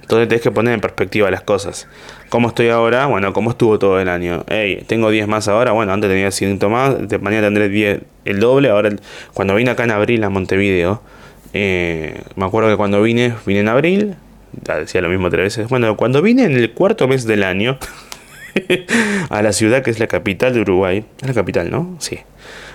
entonces tenés que poner en perspectiva las cosas. ¿Cómo estoy ahora? Bueno, ¿cómo estuvo todo el año? Hey, tengo 10 más ahora, bueno, antes tenía 100 más, de mañana tendré 10, el doble, ahora cuando vine acá en abril a Montevideo, eh, me acuerdo que cuando vine, vine en abril, decía lo mismo tres veces. Bueno, cuando vine en el cuarto mes del año a la ciudad que es la capital de Uruguay, es la capital, ¿no? Sí.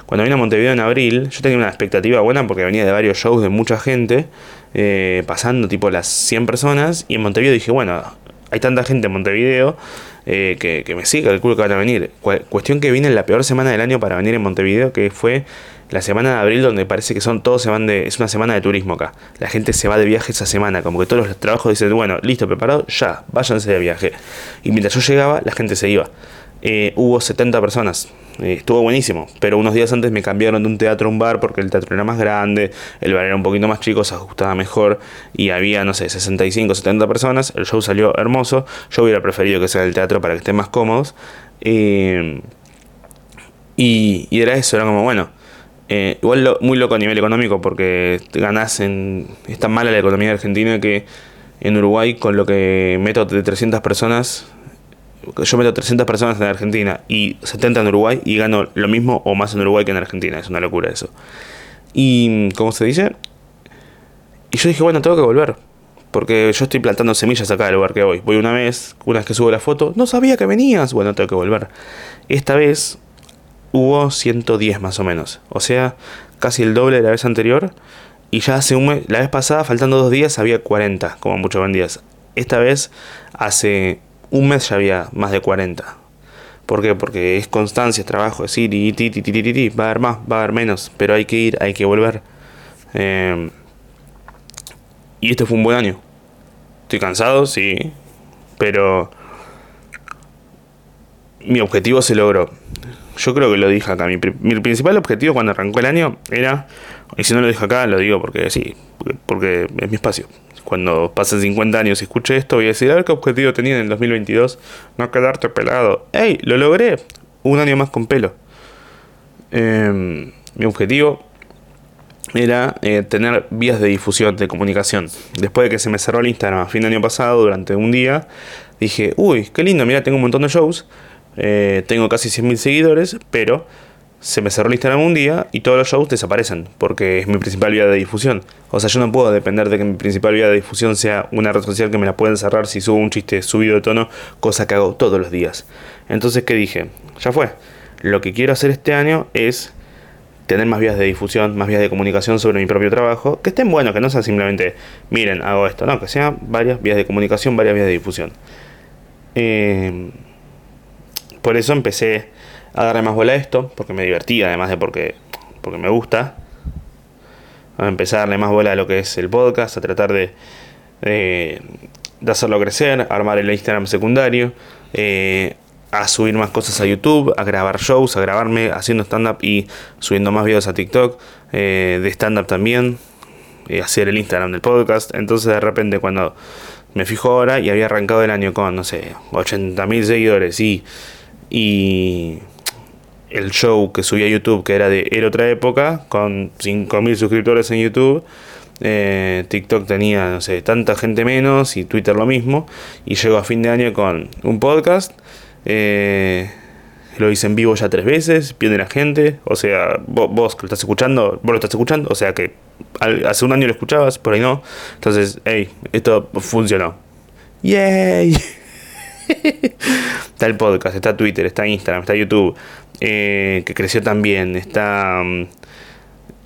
Cuando vine a Montevideo en abril, yo tenía una expectativa buena porque venía de varios shows de mucha gente, eh, pasando tipo las 100 personas, y en Montevideo dije, bueno, hay tanta gente en Montevideo eh, que, que, me sigue, calculo que van a venir. cuestión que vine en la peor semana del año para venir en Montevideo, que fue la semana de abril donde parece que son todos se van de es una semana de turismo acá. La gente se va de viaje esa semana como que todos los trabajos dicen bueno listo preparado ya váyanse de viaje y mientras yo llegaba la gente se iba. Eh, hubo 70 personas. Eh, estuvo buenísimo pero unos días antes me cambiaron de un teatro a un bar porque el teatro era más grande el bar era un poquito más chico se ajustaba mejor y había no sé 65 70 personas. El show salió hermoso. Yo hubiera preferido que sea el teatro para que estén más cómodos. Eh, y, y era eso era como bueno eh, igual muy loco a nivel económico porque ganás en... Es tan mala la economía argentina que en Uruguay con lo que meto de 300 personas, yo meto 300 personas en Argentina y 70 en Uruguay y gano lo mismo o más en Uruguay que en Argentina. Es una locura eso. Y, ¿cómo se dice? Y yo dije, bueno, tengo que volver. Porque yo estoy plantando semillas acá del lugar que voy. Voy una vez, una vez que subo la foto, no sabía que venías. Bueno, tengo que volver. Esta vez hubo 110 más o menos. O sea, casi el doble de la vez anterior. Y ya hace un mes, la vez pasada, faltando dos días, había 40, como muchos vendías. Esta vez, hace un mes ya había más de 40. ¿Por qué? Porque es constancia, es trabajo, es ir y ti, ti, ti, ti, va a haber más, va a haber menos, pero hay que ir, hay que volver. Eh, y este fue un buen año. Estoy cansado, sí, pero mi objetivo se logró yo creo que lo dije acá. Mi, principal objetivo cuando arrancó el año era, y si no lo dije acá, lo digo porque sí, porque, es mi espacio. Cuando pasen 50 años y escuche esto, voy a decir, a ver qué objetivo tenía en el 2022. No quedarte pelado. ¡Ey! Lo logré. Un año más con pelo. Em, mi objetivo era eh, tener vías de difusión, de comunicación. Después de que se me cerró el Instagram a fin de año pasado, durante un día, dije, uy, qué lindo, mira, tengo un montón de shows, eh, tengo casi 100.000 seguidores, pero se me cerró el Instagram un día y todos los shows desaparecen, porque es mi principal vía de difusión. O sea, yo no puedo depender de que mi principal vía de difusión sea una red social que me la pueden cerrar si subo un chiste subido de tono, cosa que hago todos los días. Entonces, ¿qué dije? Ya fue. Lo que quiero hacer este año es tener más vías de difusión, más vías de comunicación sobre mi propio trabajo, que estén buenos, que no sea simplemente, miren, hago esto, no, que sean varias vías de comunicación, varias vías de difusión. Eh, por eso empecé a darle más bola a esto, porque me divertía, además de porque, porque me gusta. A empezar a darle más bola a lo que es el podcast, a tratar de, de, hacerlo crecer, armar el Instagram secundario, eh, a subir más cosas a YouTube, a grabar shows, a grabarme haciendo stand-up y subiendo más videos a TikTok, eh, de stand-up también, y hacer el Instagram del podcast. Entonces de repente cuando me fijo ahora y había arrancado el año con, no sé, 80.000 seguidores y, y el show que subí a YouTube, que era de Era otra época, con 5.000 suscriptores en YouTube. Eh, TikTok tenía, no sé, tanta gente menos y Twitter lo mismo. Y llegó a fin de año con un podcast eh, lo hice en vivo ya tres veces, viene la gente. O sea, vos, que lo estás escuchando, vos lo estás escuchando. O sea que hace un año lo escuchabas, por ahí no. Entonces, hey, esto funcionó. ¡Yay! está el podcast, está Twitter, está Instagram, está YouTube, eh, que creció también. Está. Mm,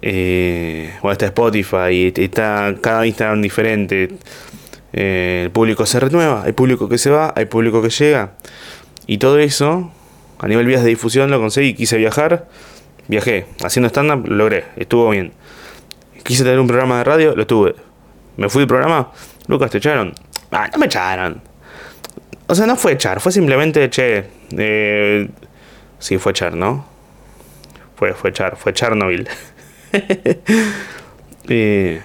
eh, está Spotify, está cada Instagram diferente. Eh, el público se renueva, hay público que se va, hay público que llega. Y todo eso, a nivel vías de difusión, lo conseguí. Quise viajar, viajé. Haciendo stand-up, logré, estuvo bien. Quise tener un programa de radio, lo tuve. Me fui del programa, Lucas, te echaron. Ah, no me echaron. O sea, no fue echar, fue simplemente, che, eh, sí, fue echar, ¿no? Fue, fue echar, fue Chernobyl. eh,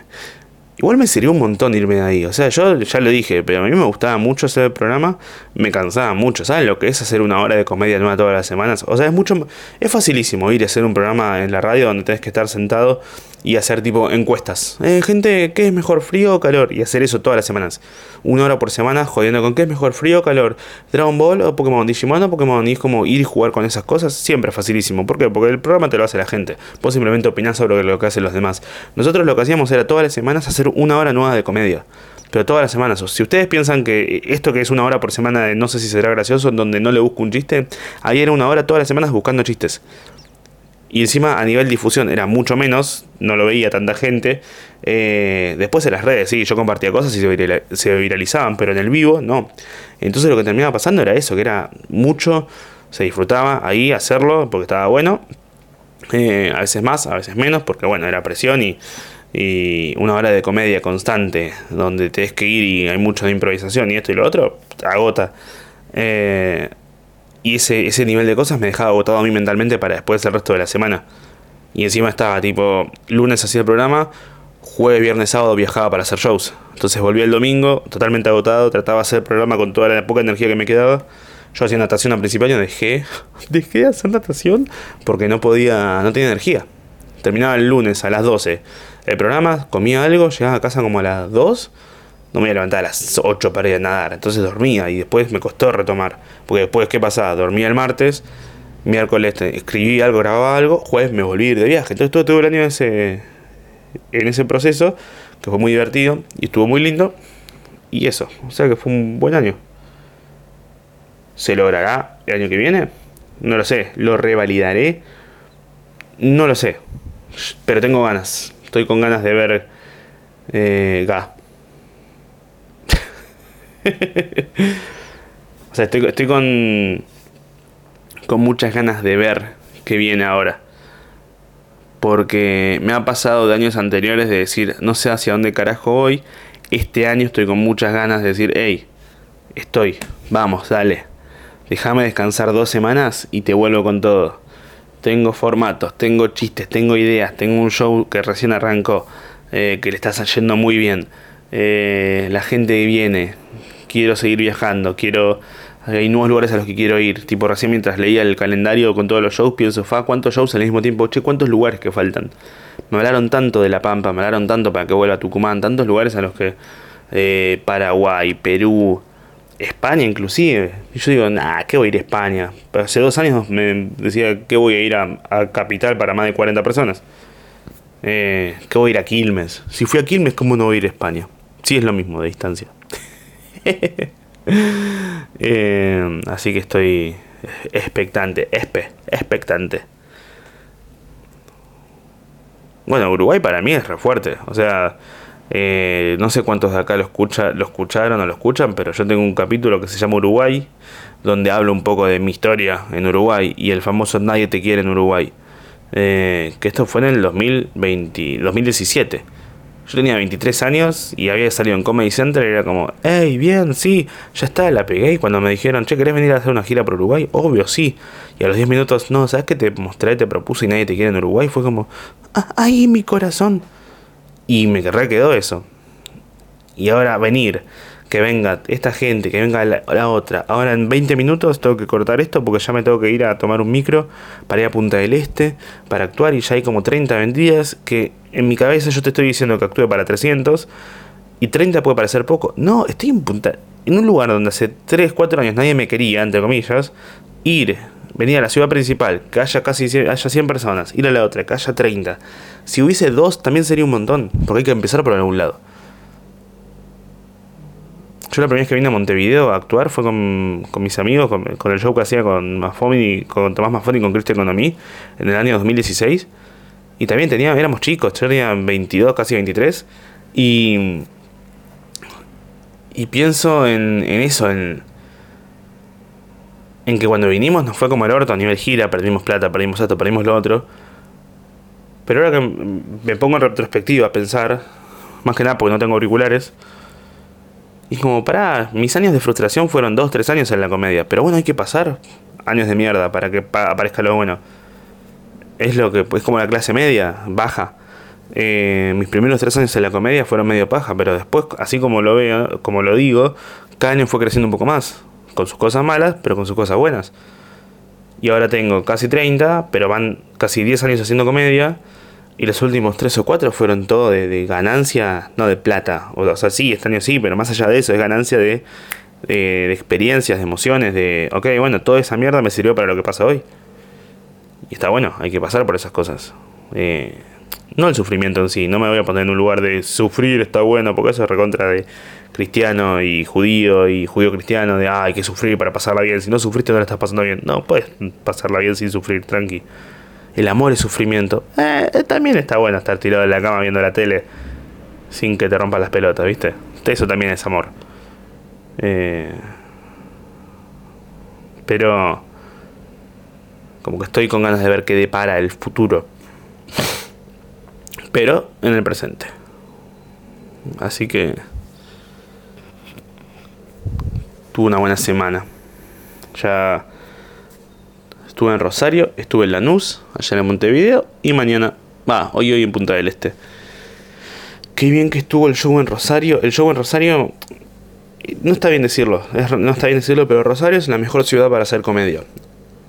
Igual me sirvió un montón irme de ahí. O sea, yo ya lo dije, pero a mí me gustaba mucho hacer el programa, me cansaba mucho. ¿Sabes lo que es hacer una hora de comedia nueva todas las semanas? O sea, es mucho. Es facilísimo ir a hacer un programa en la radio donde tenés que estar sentado y hacer tipo encuestas. Eh, gente, ¿qué es mejor, frío o calor? Y hacer eso todas las semanas. Una hora por semana jodiendo con qué es mejor, frío o calor. Dragon Ball o Pokémon, Digimon o Pokémon. Y es como ir y jugar con esas cosas. Siempre es facilísimo. ¿Por qué? Porque el programa te lo hace la gente. Vos simplemente opinás sobre lo que hacen los demás. Nosotros lo que hacíamos era todas las semanas hacer una hora nueva de comedia pero todas las semanas. Si ustedes piensan que esto que es una hora por semana de no sé si será gracioso, donde no le busco un chiste, ahí era una hora todas las semanas buscando chistes. Y encima a nivel difusión era mucho menos, no lo veía tanta gente. Eh, después en las redes, sí, yo compartía cosas y se, viralizaban, pero en el vivo no. Entonces lo que terminaba pasando era eso, que era mucho, se disfrutaba ahí hacerlo porque estaba bueno. Eh, a veces más, a veces menos, porque bueno, era presión y, y una hora de comedia constante, donde tienes que ir y hay mucho de improvisación y esto y lo otro, agota. Eh, y ese, ese nivel de cosas me dejaba agotado a mí mentalmente para después el resto de la semana. Y encima estaba tipo, lunes hacía el programa, jueves, viernes, sábado viajaba para hacer shows. Entonces volví el domingo totalmente agotado, trataba de hacer el programa con toda la poca energía que me quedaba. Yo hacía natación al principio y dejé, dejé de hacer natación porque no podía, no tenía energía. Terminaba el lunes a las 12 el programa, comía algo, llegaba a casa como a las 2 no me iba a levantar a las 8 para ir a nadar. Entonces dormía y después me costó retomar. Porque después, ¿qué pasaba? Dormía el martes, miércoles escribí algo, grababa algo, jueves me volví de viaje. Entonces todo, todo el año en ese, en ese proceso, que fue muy divertido y estuvo muy lindo. Y eso, o sea que fue un buen año. ¿Se logrará el año que viene? No lo sé. ¿Lo revalidaré? No lo sé. Pero tengo ganas. Estoy con ganas de ver eh, o sea, estoy, con, con muchas ganas de ver qué viene ahora. Porque me ha pasado de años anteriores de decir, no sé hacia dónde carajo voy. Este año estoy con muchas ganas de decir, hey, estoy, vamos, dale. Déjame descansar dos semanas y te vuelvo con todo. Tengo formatos, tengo chistes, tengo ideas, tengo un show que recién arrancó, eh, que le está yendo muy bien. Eh, la gente viene, quiero seguir viajando, quiero hay nuevos lugares a los que quiero ir. Tipo, recién mientras leía el calendario con todos los shows, pienso, ¿cuántos shows al mismo tiempo? Che, ¿cuántos lugares que faltan? Me hablaron tanto de La Pampa, me hablaron tanto para que vuelva a Tucumán, tantos lugares a los que... Eh, Paraguay, Perú, España inclusive. Y yo digo, nah, ¿qué voy a ir a España? hace dos años me decía que voy a ir a, Capital para más de 40 personas. Eh, ¿Qué voy a ir a Quilmes? Si fui a Quilmes, ¿cómo no voy a ir a España? Sí es lo mismo de distancia. Eh, así que estoy expectante, espe, expectante. Bueno, Uruguay para mí es re fuerte. O sea, eh, no sé cuántos de acá lo, escucha, lo escucharon o lo escuchan, pero yo tengo un capítulo que se llama Uruguay, donde hablo un poco de mi historia en Uruguay y el famoso Nadie te quiere en Uruguay. Eh, que esto fue en el 2020, 2017. Yo tenía 23 años y había salido en Comedy Center y era como, hey, bien, sí, ya está, la pegué. Y cuando me dijeron, che, ¿querés venir a hacer una gira por Uruguay? Obvio, sí. Y a los 10 minutos, no, ¿sabes qué te mostré, te propuse y nadie te quiere en Uruguay? Fue como, ah, ay, mi corazón. Y me re quedó eso. Y ahora venir, que venga esta gente, que venga la, otra. Ahora en 20 minutos tengo que cortar esto porque ya me tengo que ir a tomar un micro para ir a Punta del Este, para actuar y ya hay como 30 vendidas que en mi cabeza yo te estoy diciendo que actúe para 300 y 30 puede parecer poco. No, estoy en Punta, en un lugar donde hace 3, 4 años nadie me quería, entre comillas, ir venir a la ciudad principal, que haya casi haya 100 personas, ir a la otra, que haya 30. Si hubiese dos, también sería un montón, porque hay que empezar por algún lado. Yo la primera vez que vine a Montevideo a actuar fue con, mis amigos, con, el show que hacía con Mafoni, con Tomás Mafoni y con Cristian Economí en el año 2016. Y también tenía, éramos chicos, yo tenía 22, casi 23. Y, y pienso en, en eso, en, en que cuando vinimos nos fue como el orto a nivel gira, perdimos plata, perdimos esto, perdimos lo otro. Pero ahora que me pongo en retrospectiva a pensar, más que nada porque no tengo auriculares, y como, para mis años de frustración fueron dos, tres años en la comedia, pero bueno, hay que pasar años de mierda para que aparezca lo bueno. Es lo que es como la clase media, baja. Eh, mis primeros tres años en la comedia fueron medio paja, pero después, así como lo veo, como lo digo, cada año fue creciendo un poco más con sus cosas malas, pero con sus cosas buenas. Y ahora tengo casi 30, pero van casi 10 años haciendo comedia. Y los últimos 3 o 4 fueron todo de, ganancia, no de plata. O, sea, sí, este año sí, pero más allá de eso, es ganancia de, de, experiencias, de emociones, de, ok, bueno, toda esa mierda me sirvió para lo que pasa hoy. Y está bueno, hay que pasar por esas cosas. Eh, no el sufrimiento en sí, no me voy a poner en un lugar de sufrir, está bueno, porque eso es recontra de cristiano y judío y judío cristiano de ah, hay que sufrir para pasarla bien. Si no sufriste no la estás pasando bien. No, puedes pasarla bien sin sufrir, tranqui. El amor es sufrimiento. Eh, también está bueno estar tirado en la cama viendo la tele sin que te rompan las pelotas, ¿viste? Eso también es amor. Eh, pero como que estoy con ganas de ver qué depara el futuro. Pero en el presente. Así que tuve una buena semana. Ya estuve en Rosario, estuve en Lanús, allá en Montevideo, y mañana, va, hoy hoy en Punta del Este. Qué bien que estuvo el show en Rosario. El show en Rosario, no está bien decirlo, no está bien decirlo, pero Rosario es la mejor ciudad para hacer comedia.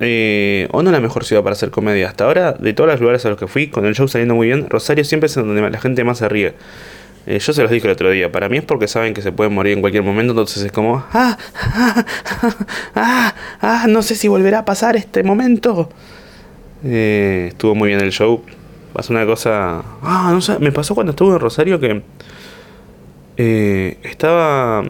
Eh, o no la mejor ciudad para hacer comedia. Hasta ahora, de todos los lugares a los que fui, con el show saliendo muy bien, Rosario siempre es donde la gente más se ríe. Eh, yo se los dije el otro día, para mí es porque saben que se pueden morir en cualquier momento, entonces es como, ah, ah, ah, ah no sé si volverá a pasar este momento. Eh, estuvo muy bien el show. Pasó una cosa, ah, no sé, me pasó cuando estuve en Rosario que eh, estaba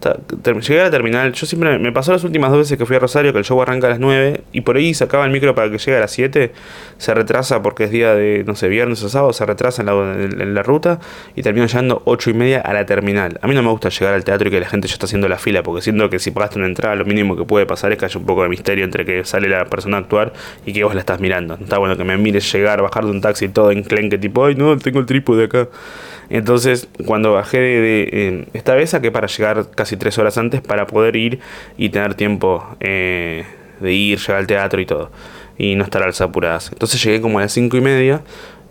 llegué a la terminal. Yo siempre me pasó las últimas dos veces que fui a Rosario que el show arranca a las 9 y por ahí sacaba el micro para que llegue a las 7. Se retrasa porque es día de, no sé, viernes o sábado, se retrasa en la, ruta y termino llegando 8 y media a la terminal. A mí no me gusta llegar al teatro y que la gente ya está haciendo la fila porque siento que si pagaste una entrada, lo mínimo que puede pasar es que haya un poco de misterio entre que sale la persona a actuar y que vos la estás mirando. Está bueno que me mires llegar, bajar de un taxi y todo en clenque, tipo, ay, no, tengo el trípode acá. Entonces, cuando bajé de, esta vez, saqué para llegar casi tres horas antes para poder ir y tener tiempo eh, de ir, llegar al teatro y todo. Y no estar las apuradas. Entonces llegué como a las cinco y media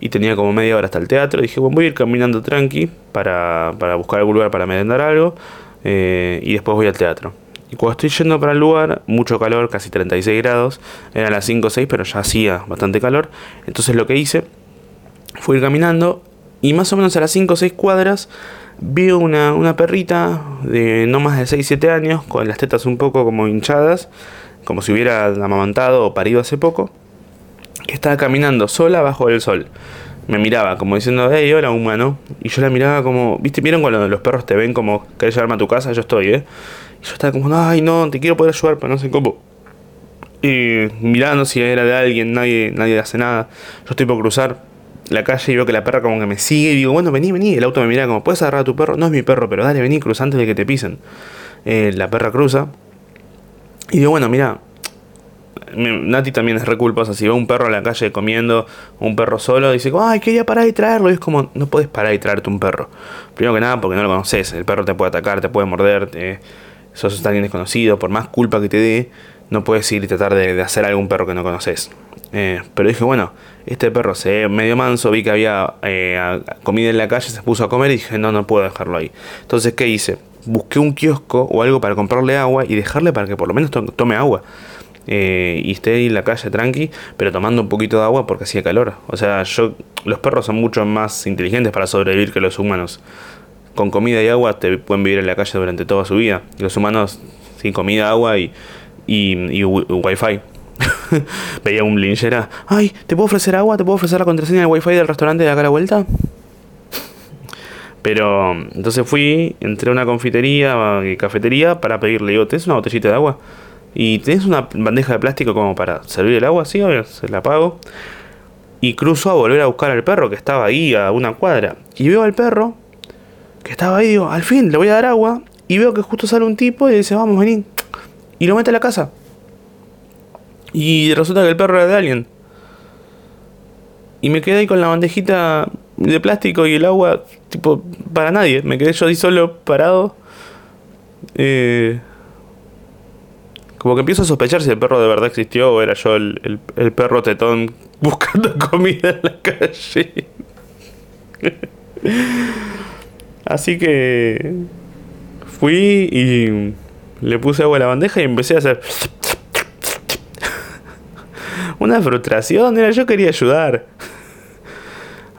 y tenía como media hora hasta el teatro. Dije, bueno, voy a ir caminando tranqui para, buscar algún lugar para merendar algo eh, y después voy al teatro. Y cuando estoy yendo para el lugar, mucho calor, casi 36 grados, eran las 5 o 6, pero ya hacía bastante calor. Entonces lo que hice fue ir caminando y más o menos a las 5 o 6 cuadras vi una, una perrita de no más de 6-7 años, con las tetas un poco como hinchadas, como si hubiera amamantado o parido hace poco, que estaba caminando sola bajo el sol. Me miraba como diciendo, hey, hola humano. Y yo la miraba como, ¿viste? ¿Vieron cuando los perros te ven como, querés llevarme a tu casa? Yo estoy, ¿eh? Y yo estaba como, ay, no, te quiero poder ayudar, pero no sé cómo. Y mirando si era de alguien, nadie, nadie hace nada. Yo estoy por cruzar, la calle y veo que la perra como que me sigue y digo, bueno, vení, vení. El auto me mira como, ¿puedes agarrar a tu perro? No es mi perro, pero dale, vení, cruza antes de que te pisen. Eh, la perra cruza. Y digo, bueno, mira, Nati también es reculposa. Si ve un perro en la calle comiendo, un perro solo, dice, ay, quería parar y traerlo. Y es como, no puedes parar y traerte un perro. Primero que nada, porque no lo conoces. El perro te puede atacar, te puede morder, te, sos alguien desconocido. Por más culpa que te dé, no puedes ir y tratar de, hacer algún perro que no conoces. Eh, pero dije, bueno, este perro se ve medio manso, vi que había eh, comida en la calle, se puso a comer y dije, no, no puedo dejarlo ahí. Entonces, ¿qué hice? Busqué un kiosco o algo para comprarle agua y dejarle para que por lo menos tome agua. Eh, y esté ahí en la calle tranqui, pero tomando un poquito de agua porque hacía calor. O sea, yo, los perros son mucho más inteligentes para sobrevivir que los humanos. Con comida y agua te pueden vivir en la calle durante toda su vida. Los humanos sin comida, agua y, wifi. Veía un linchera. Ay, ¿te puedo ofrecer agua? ¿Te puedo ofrecer la contraseña del wifi del restaurante de acá a la vuelta? Pero entonces fui, entré a una confitería y cafetería para pedirle, digo, ¿tenés una botellita de agua? Y tenés una bandeja de plástico como para servir el agua, sí, se la pago. Y cruzo a volver a buscar al perro que estaba ahí a una cuadra. Y veo al perro que estaba ahí, digo, al fin le voy a dar agua. Y veo que justo sale un tipo y dice, vamos, vení. Y lo mete a la casa. Y resulta que el perro era de alguien. Y me quedé ahí con la bandejita de plástico y el agua, tipo, para nadie. Me quedé yo ahí solo, parado. Eh, como que empiezo a sospechar si el perro de verdad existió o era yo el, el perro tetón buscando comida en la calle. Así que fui y le puse agua a la bandeja y empecé a hacer una frustración, era yo quería ayudar.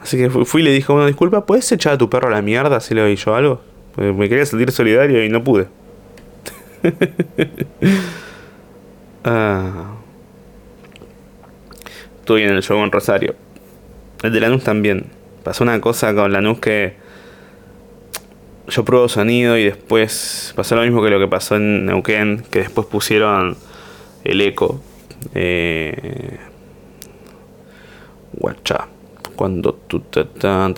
Así que fui y le dije una disculpa, ¿puedes echar a tu perro a la mierda si le oí yo algo? me quería sentir solidario y no pude. ah. Estuve en el show en Rosario. El de Lanús también. Pasó una cosa con Lanús que yo pruebo sonido y después pasó lo mismo que lo que pasó en Neuquén, que después pusieron el eco eh, Cuando tú te,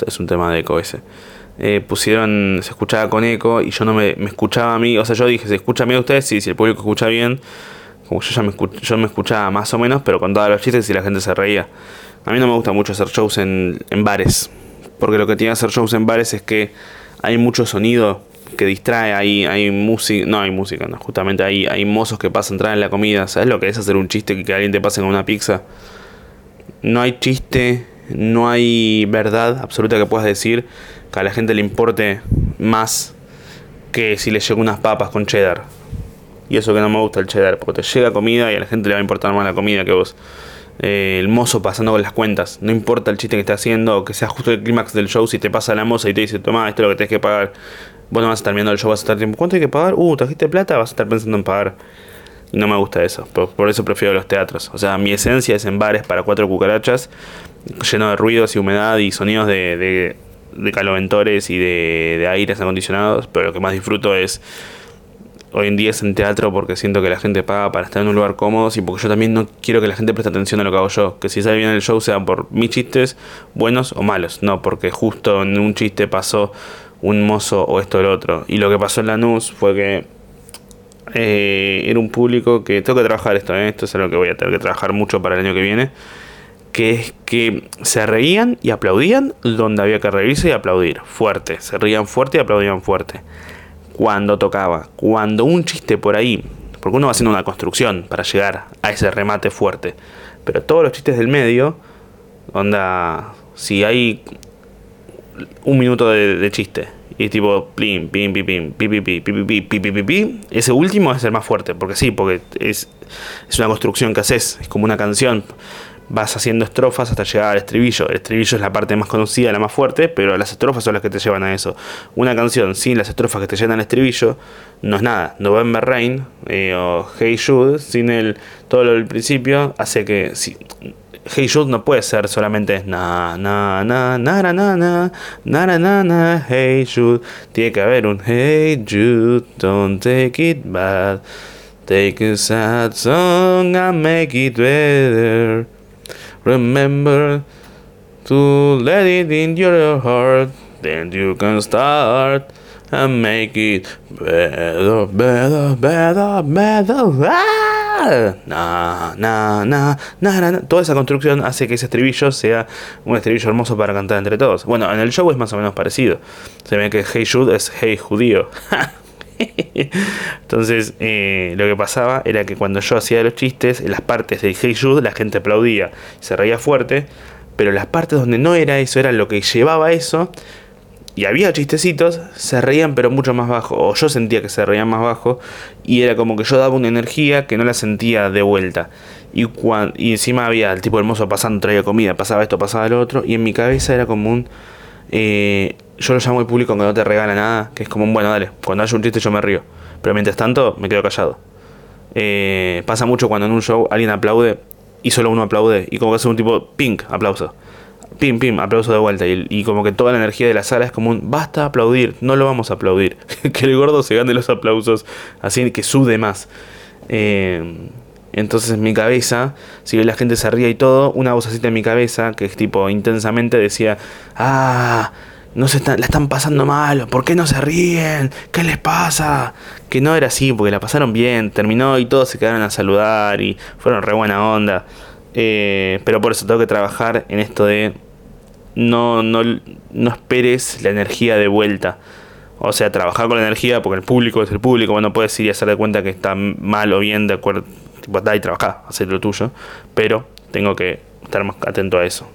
es un tema de eco ese. Eh, pusieron, se escuchaba con eco y yo no me, escuchaba a mí. O sea, yo dije, se escucha bien a ustedes, sí, si el público escucha bien. Como yo ya me, yo me escuchaba más o menos, pero con todos los chistes y la gente se reía. A mí no me gusta mucho hacer shows en, en bares. Porque lo que tiene hacer shows en bares es que hay mucho sonido que distrae, hay, hay música, no hay música, no, justamente hay, hay mozos que pasan entrar en la comida, ¿sabes lo que es hacer un chiste que, alguien te pase con una pizza? No hay chiste, no hay verdad absoluta que puedas decir que a la gente le importe más que si le llega unas papas con cheddar. Y eso que no me gusta el cheddar, porque te llega comida y a la gente le va a importar más la comida que vos. Eh, el mozo pasando con las cuentas, no importa el chiste que esté haciendo que sea justo el clímax del show, si te pasa la moza y te dice, toma, esto es lo que tienes que pagar Vos no vas a estar el show, vas a estar tiempo. ¿Cuánto hay que pagar? Uh, trajiste plata, vas a estar pensando en pagar. No me gusta eso. Por, eso prefiero los teatros. O sea, mi esencia es en bares para cuatro cucarachas, lleno de ruidos y humedad y sonidos de, de, caloventores y de, de aires acondicionados. Pero lo que más disfruto es hoy en día es en teatro porque siento que la gente paga para estar en un lugar cómodo y porque yo también no quiero que la gente preste atención a lo que hago yo. Que si sale bien el show sea por mis chistes, buenos o malos. No, porque justo en un chiste pasó un mozo o esto o lo otro. Y lo que pasó en la NUS fue que eh, era un público que tengo que trabajar esto, ¿eh? esto es algo que voy a tener que trabajar mucho para el año que viene, que es que se reían y aplaudían donde había que reírse y aplaudir, fuerte, se reían fuerte y aplaudían fuerte. Cuando tocaba, cuando un chiste por ahí, porque uno va haciendo una construcción para llegar a ese remate fuerte, pero todos los chistes del medio, onda, si hay un minuto de, chiste y tipo, plim, pim, pim, pim, pi, pi, pi, pi, pi, pi, pi, pi, pi. Ese último es el más fuerte, porque sí, porque es, es una construcción que haces, es como una canción vas haciendo estrofas hasta llegar al estribillo. El estribillo es la parte más conocida, la más fuerte, pero las estrofas son las que te llevan a eso. Una canción sin las estrofas que te llevan al estribillo no es nada. November Rain eh, o Hey Jude, sin el, todo lo del principio, hace que... Si, Hey Jude no puede ser solamente na na na na na na na na na na Hey Jude. Tiene que haber un Hey Jude, don't take it bad. Take a sad song and make it better. Remember to let it in your heart, then you can start and make it better, better, better, better. ¡Ah! Na, na, na, na, na, Toda esa construcción hace que ese estribillo sea un estribillo hermoso para cantar entre todos. Bueno, en el show es más o menos parecido. Se ve que Hey Jude es Hey Judío. Entonces, eh, lo que pasaba era que cuando yo hacía los chistes, en las partes de Hey Jude, la gente aplaudía, se reía fuerte, pero las partes donde no era eso, era lo que llevaba eso, y había chistecitos, se reían pero mucho más bajo, o yo sentía que se reían más bajo, y era como que yo daba una energía que no la sentía de vuelta. Y, cuando, y encima había el tipo hermoso pasando, traía comida, pasaba esto, pasaba lo otro, y en mi cabeza era como un... Eh, yo lo llamo el público cuando no te regala nada, que es como un bueno, dale, cuando haya un chiste yo me río. Pero mientras tanto, me quedo callado. Eh, pasa mucho cuando en un show alguien aplaude y solo uno aplaude, y como que hace un tipo, ping, aplauso. Pim, pim, aplauso de vuelta. Y, como que toda la energía de la sala es como un, basta aplaudir, no lo vamos a aplaudir. que el gordo se gane los aplausos, así que sude más. Eh, entonces en mi cabeza, si la gente se ría y todo, una así en mi cabeza, que es tipo intensamente, decía, ah, no se están, la están pasando mal, ¿por qué no se ríen? ¿Qué les pasa? Que no era así, porque la pasaron bien, terminó y todos se quedaron a saludar y fueron re buena onda. Eh, pero por eso tengo que trabajar en esto de no, no, no esperes la energía de vuelta. O sea, trabajar con la energía porque el público es el público, bueno, puedes ir y hacer de cuenta que está mal o bien, de acuerdo, tipo, da y trabajar, hacer lo tuyo, pero tengo que estar más atento a eso.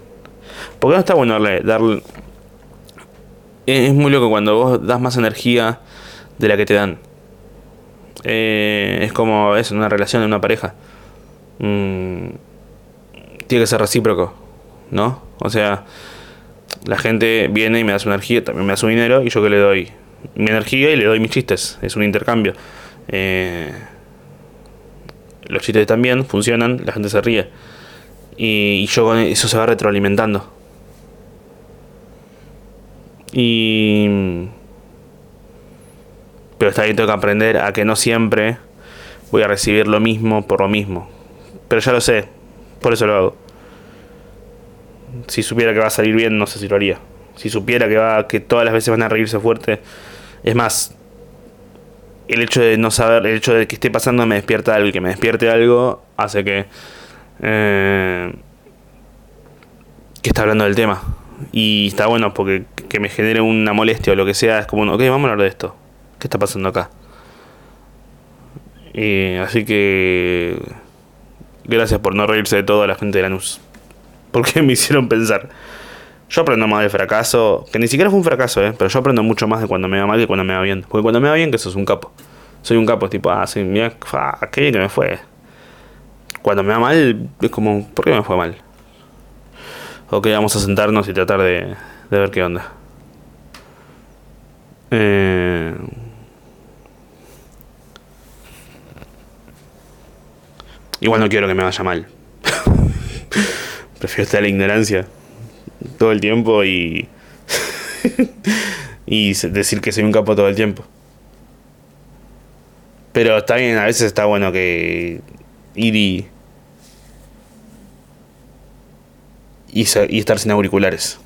Porque no está bueno darle, darle es muy loco cuando vos das más energía de la que te dan. Eh, es como eso, en una relación, en una pareja. Mm, tiene que ser recíproco, ¿no? O sea, la gente viene y me da su energía, también me da su dinero y yo que le doy mi energía y le doy mis chistes. Es un intercambio. Eh, los chistes también funcionan, la gente se ríe. Y, yo con eso se va retroalimentando. Y... Pero está bien, tengo que aprender a que no siempre voy a recibir lo mismo por lo mismo. Pero ya lo sé, por eso lo hago. Si supiera que va a salir bien, no sé si lo haría. Si supiera que va, que todas las veces van a reírse fuerte. Es más, el hecho de no saber, el hecho de que esté pasando me despierta algo que me despierte algo hace que. Eh, que está hablando del tema. Y está bueno porque que me genere una molestia o lo que sea, es como, ok, vamos a hablar de esto. ¿Qué está pasando acá? Y así que... Gracias por no reírse de todo a la gente de Lanús. Porque me hicieron pensar. Yo aprendo más del fracaso, que ni siquiera fue un fracaso, ¿eh? pero yo aprendo mucho más de cuando me va mal que cuando me va bien. Porque cuando me va bien, que sos un capo. Soy un capo, es tipo, ah, sí, mira, qué bien que me fue. Cuando me va mal, es como, ¿por qué me fue mal? Ok, vamos a sentarnos y tratar de, de ver qué onda. Eh, igual no quiero que me vaya mal. Prefiero estar en la ignorancia todo el tiempo y. y decir que soy un capo todo el tiempo. Pero está bien, a veces está bueno que ir y. estar sin auriculares.